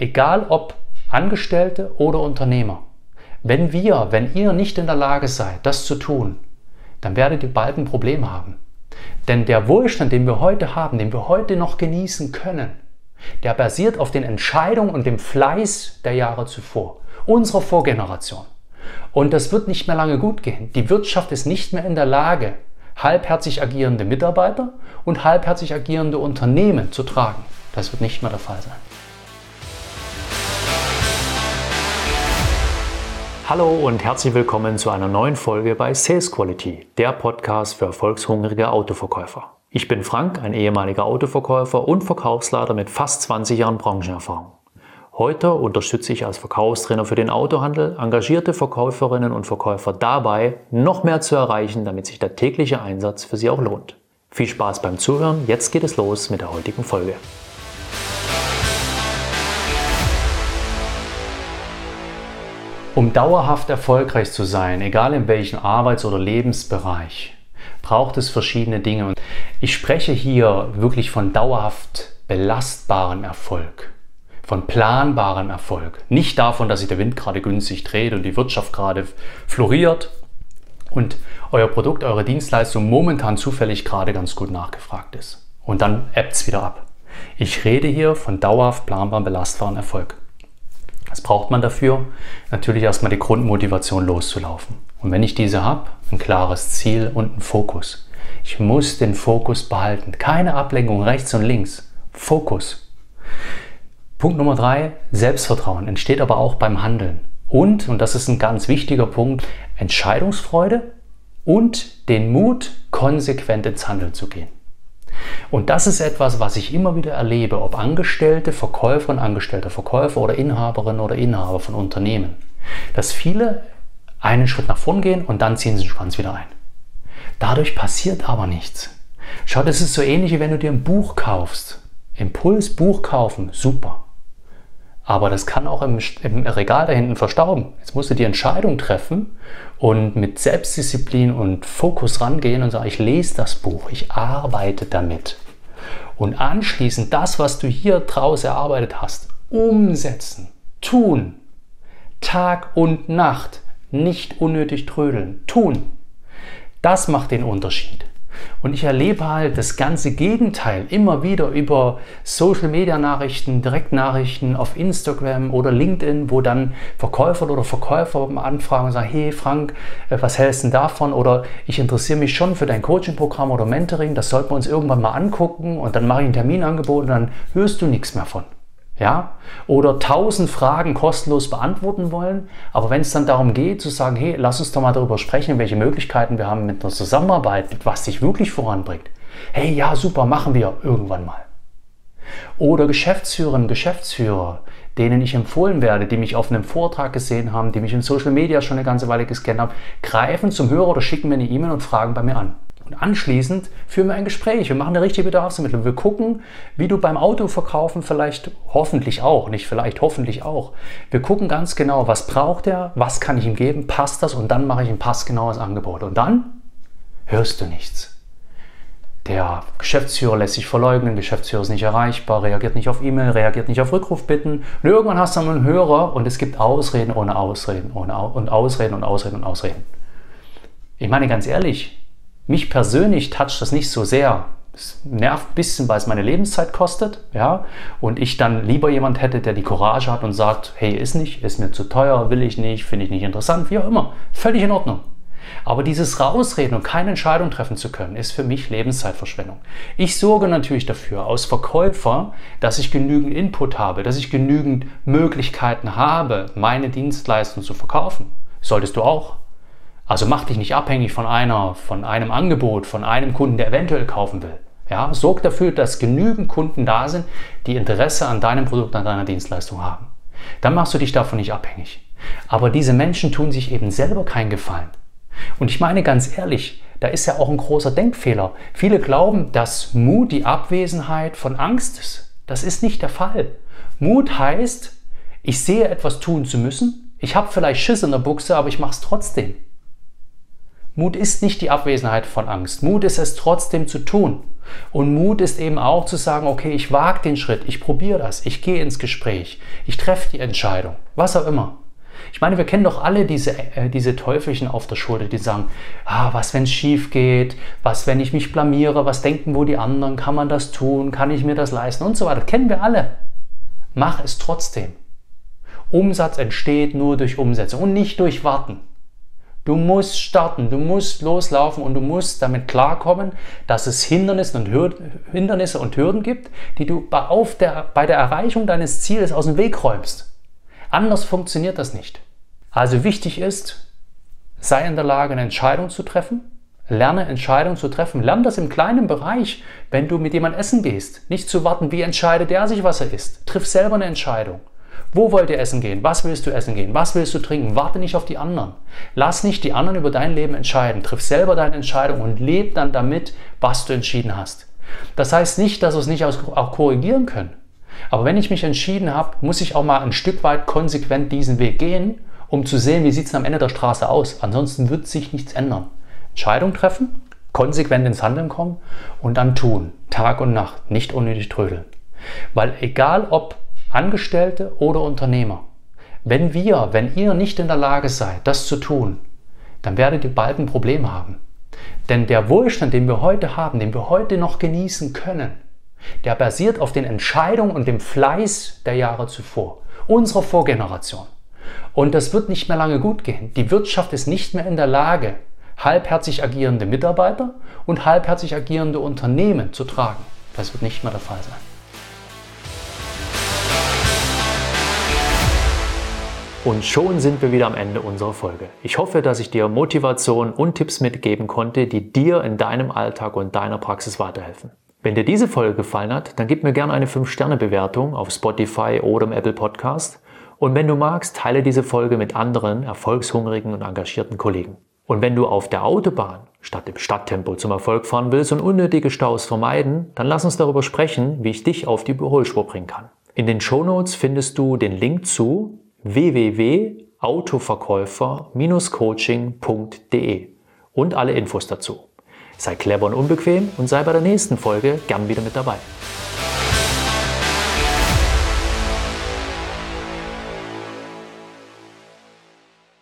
Egal ob Angestellte oder Unternehmer. Wenn wir, wenn ihr nicht in der Lage seid, das zu tun, dann werdet ihr bald ein Problem haben. Denn der Wohlstand, den wir heute haben, den wir heute noch genießen können, der basiert auf den Entscheidungen und dem Fleiß der Jahre zuvor, unserer Vorgeneration. Und das wird nicht mehr lange gut gehen. Die Wirtschaft ist nicht mehr in der Lage, halbherzig agierende Mitarbeiter und halbherzig agierende Unternehmen zu tragen. Das wird nicht mehr der Fall sein. Hallo und herzlich willkommen zu einer neuen Folge bei Sales Quality, der Podcast für erfolgshungrige Autoverkäufer. Ich bin Frank, ein ehemaliger Autoverkäufer und Verkaufsleiter mit fast 20 Jahren Branchenerfahrung. Heute unterstütze ich als Verkaufstrainer für den Autohandel engagierte Verkäuferinnen und Verkäufer dabei, noch mehr zu erreichen, damit sich der tägliche Einsatz für sie auch lohnt. Viel Spaß beim Zuhören, jetzt geht es los mit der heutigen Folge. Um dauerhaft erfolgreich zu sein, egal in welchem Arbeits- oder Lebensbereich, braucht es verschiedene Dinge. Ich spreche hier wirklich von dauerhaft belastbarem Erfolg, von planbarem Erfolg. Nicht davon, dass sich der Wind gerade günstig dreht und die Wirtschaft gerade floriert und euer Produkt, eure Dienstleistung momentan zufällig gerade ganz gut nachgefragt ist. Und dann ebbt es wieder ab. Ich rede hier von dauerhaft planbarem, belastbarem Erfolg. Was braucht man dafür? Natürlich erstmal die Grundmotivation loszulaufen. Und wenn ich diese habe, ein klares Ziel und einen Fokus. Ich muss den Fokus behalten. Keine Ablenkung rechts und links. Fokus. Punkt Nummer drei, Selbstvertrauen entsteht aber auch beim Handeln. Und, und das ist ein ganz wichtiger Punkt, Entscheidungsfreude und den Mut, konsequent ins Handeln zu gehen. Und das ist etwas, was ich immer wieder erlebe, ob Angestellte, Verkäuferin, Angestellte, Verkäufer oder Inhaberinnen oder Inhaber von Unternehmen, dass viele einen Schritt nach vorn gehen und dann ziehen sie den Schwanz wieder ein. Dadurch passiert aber nichts. Schau, das ist so ähnlich wie wenn du dir ein Buch kaufst. Impuls, Buch kaufen, super. Aber das kann auch im, im, Regal da hinten verstauben. Jetzt musst du die Entscheidung treffen und mit Selbstdisziplin und Fokus rangehen und sagen, ich lese das Buch, ich arbeite damit. Und anschließend das, was du hier draus erarbeitet hast, umsetzen, tun. Tag und Nacht, nicht unnötig trödeln, tun. Das macht den Unterschied. Und ich erlebe halt das ganze Gegenteil immer wieder über Social Media Nachrichten, Direktnachrichten auf Instagram oder LinkedIn, wo dann Verkäufer oder Verkäufer anfragen und sagen, hey Frank, äh, was hältst du davon? Oder ich interessiere mich schon für dein Coaching-Programm oder Mentoring, das sollten wir uns irgendwann mal angucken und dann mache ich ein Terminangebot und dann hörst du nichts mehr von ja, oder tausend Fragen kostenlos beantworten wollen. Aber wenn es dann darum geht, zu sagen, hey, lass uns doch mal darüber sprechen, welche Möglichkeiten wir haben mit einer Zusammenarbeit, was dich wirklich voranbringt. Hey, ja, super, machen wir irgendwann mal. Oder Geschäftsführerinnen, Geschäftsführer, denen ich empfohlen werde, die mich auf einem Vortrag gesehen haben, die mich in Social Media schon eine ganze Weile gescannt haben, greifen zum Hörer oder schicken mir eine E-Mail und fragen bei mir an. Und anschließend führen wir ein Gespräch. Wir machen eine richtige Bedarfsermittlung. Wir gucken, wie du beim Autoverkaufen vielleicht, hoffentlich auch, nicht vielleicht, hoffentlich auch. Wir gucken ganz genau, was braucht er, was kann ich ihm geben, passt das und dann mache ich ein passgenaues Angebot. Und dann hörst du nichts. Der Geschäftsführer lässt sich verleugnen, Geschäftsführer ist nicht erreichbar, reagiert nicht auf E-Mail, reagiert nicht auf Rückrufbitten. Und irgendwann hast du einen Hörer und es gibt Ausreden ohne Ausreden ohne und Ausreden und Ausreden und Ausreden. Ich meine ganz ehrlich, mich persönlich toucht das nicht so sehr. Es nervt ein bisschen, weil es meine Lebenszeit kostet, ja, und ich dann lieber jemand hätte, der die Courage hat und sagt, hey, ist nicht, ist mir zu teuer, will ich nicht, finde ich nicht interessant, wie auch immer. Völlig in Ordnung. Aber dieses Rausreden und keine Entscheidung treffen zu können, ist für mich Lebenszeitverschwendung. Ich sorge natürlich dafür, als Verkäufer, dass ich genügend Input habe, dass ich genügend Möglichkeiten habe, meine Dienstleistung zu verkaufen. Solltest du auch. Also mach dich nicht abhängig von einer, von einem Angebot, von einem Kunden, der eventuell kaufen will. Ja, sorg dafür, dass genügend Kunden da sind, die Interesse an deinem Produkt, an deiner Dienstleistung haben. Dann machst du dich davon nicht abhängig. Aber diese Menschen tun sich eben selber keinen Gefallen. Und ich meine ganz ehrlich, da ist ja auch ein großer Denkfehler. Viele glauben, dass Mut die Abwesenheit von Angst ist. Das ist nicht der Fall. Mut heißt, ich sehe etwas tun zu müssen, ich habe vielleicht Schiss in der Buchse, aber ich mache es trotzdem. Mut ist nicht die Abwesenheit von Angst. Mut ist es trotzdem zu tun. Und Mut ist eben auch zu sagen, okay, ich wage den Schritt, ich probiere das, ich gehe ins Gespräch, ich treffe die Entscheidung, was auch immer. Ich meine, wir kennen doch alle diese, äh, diese Teufelchen auf der Schulter, die sagen, ah, was, wenn es schief geht, was, wenn ich mich blamiere, was denken wo die anderen, kann man das tun, kann ich mir das leisten und so weiter. kennen wir alle. Mach es trotzdem. Umsatz entsteht nur durch Umsetzung und nicht durch Warten. Du musst starten, du musst loslaufen und du musst damit klarkommen, dass es Hindernisse und, Hürden, Hindernisse und Hürden gibt, die du bei, der, bei der Erreichung deines Ziels aus dem Weg räumst. Anders funktioniert das nicht. Also wichtig ist, sei in der Lage, eine Entscheidung zu treffen. Lerne Entscheidungen zu treffen. Lerne das im kleinen Bereich, wenn du mit jemandem essen gehst. Nicht zu warten, wie entscheidet der sich, was er isst. Triff selber eine Entscheidung. Wo wollt ihr essen gehen? Was willst du essen gehen? Was willst du trinken? Warte nicht auf die anderen. Lass nicht die anderen über dein Leben entscheiden. Triff selber deine Entscheidung und leb dann damit, was du entschieden hast. Das heißt nicht, dass wir es nicht auch korrigieren können. Aber wenn ich mich entschieden habe, muss ich auch mal ein Stück weit konsequent diesen Weg gehen, um zu sehen, wie sieht es am Ende der Straße aus. Ansonsten wird sich nichts ändern. Entscheidung treffen, konsequent ins Handeln kommen und dann tun. Tag und Nacht, nicht unnötig trödeln. Weil egal ob Angestellte oder Unternehmer, wenn wir, wenn ihr nicht in der Lage seid, das zu tun, dann werdet ihr bald ein Problem haben. Denn der Wohlstand, den wir heute haben, den wir heute noch genießen können, der basiert auf den Entscheidungen und dem Fleiß der Jahre zuvor, unserer Vorgeneration. Und das wird nicht mehr lange gut gehen. Die Wirtschaft ist nicht mehr in der Lage, halbherzig agierende Mitarbeiter und halbherzig agierende Unternehmen zu tragen. Das wird nicht mehr der Fall sein. Und schon sind wir wieder am Ende unserer Folge. Ich hoffe, dass ich dir Motivation und Tipps mitgeben konnte, die dir in deinem Alltag und deiner Praxis weiterhelfen. Wenn dir diese Folge gefallen hat, dann gib mir gerne eine 5-Sterne-Bewertung auf Spotify oder im Apple Podcast. Und wenn du magst, teile diese Folge mit anderen erfolgshungrigen und engagierten Kollegen. Und wenn du auf der Autobahn statt im Stadttempo zum Erfolg fahren willst und unnötige Staus vermeiden, dann lass uns darüber sprechen, wie ich dich auf die Überholspur bringen kann. In den Shownotes findest du den Link zu www.autoverkäufer-coaching.de und alle Infos dazu. Sei clever und unbequem und sei bei der nächsten Folge gern wieder mit dabei.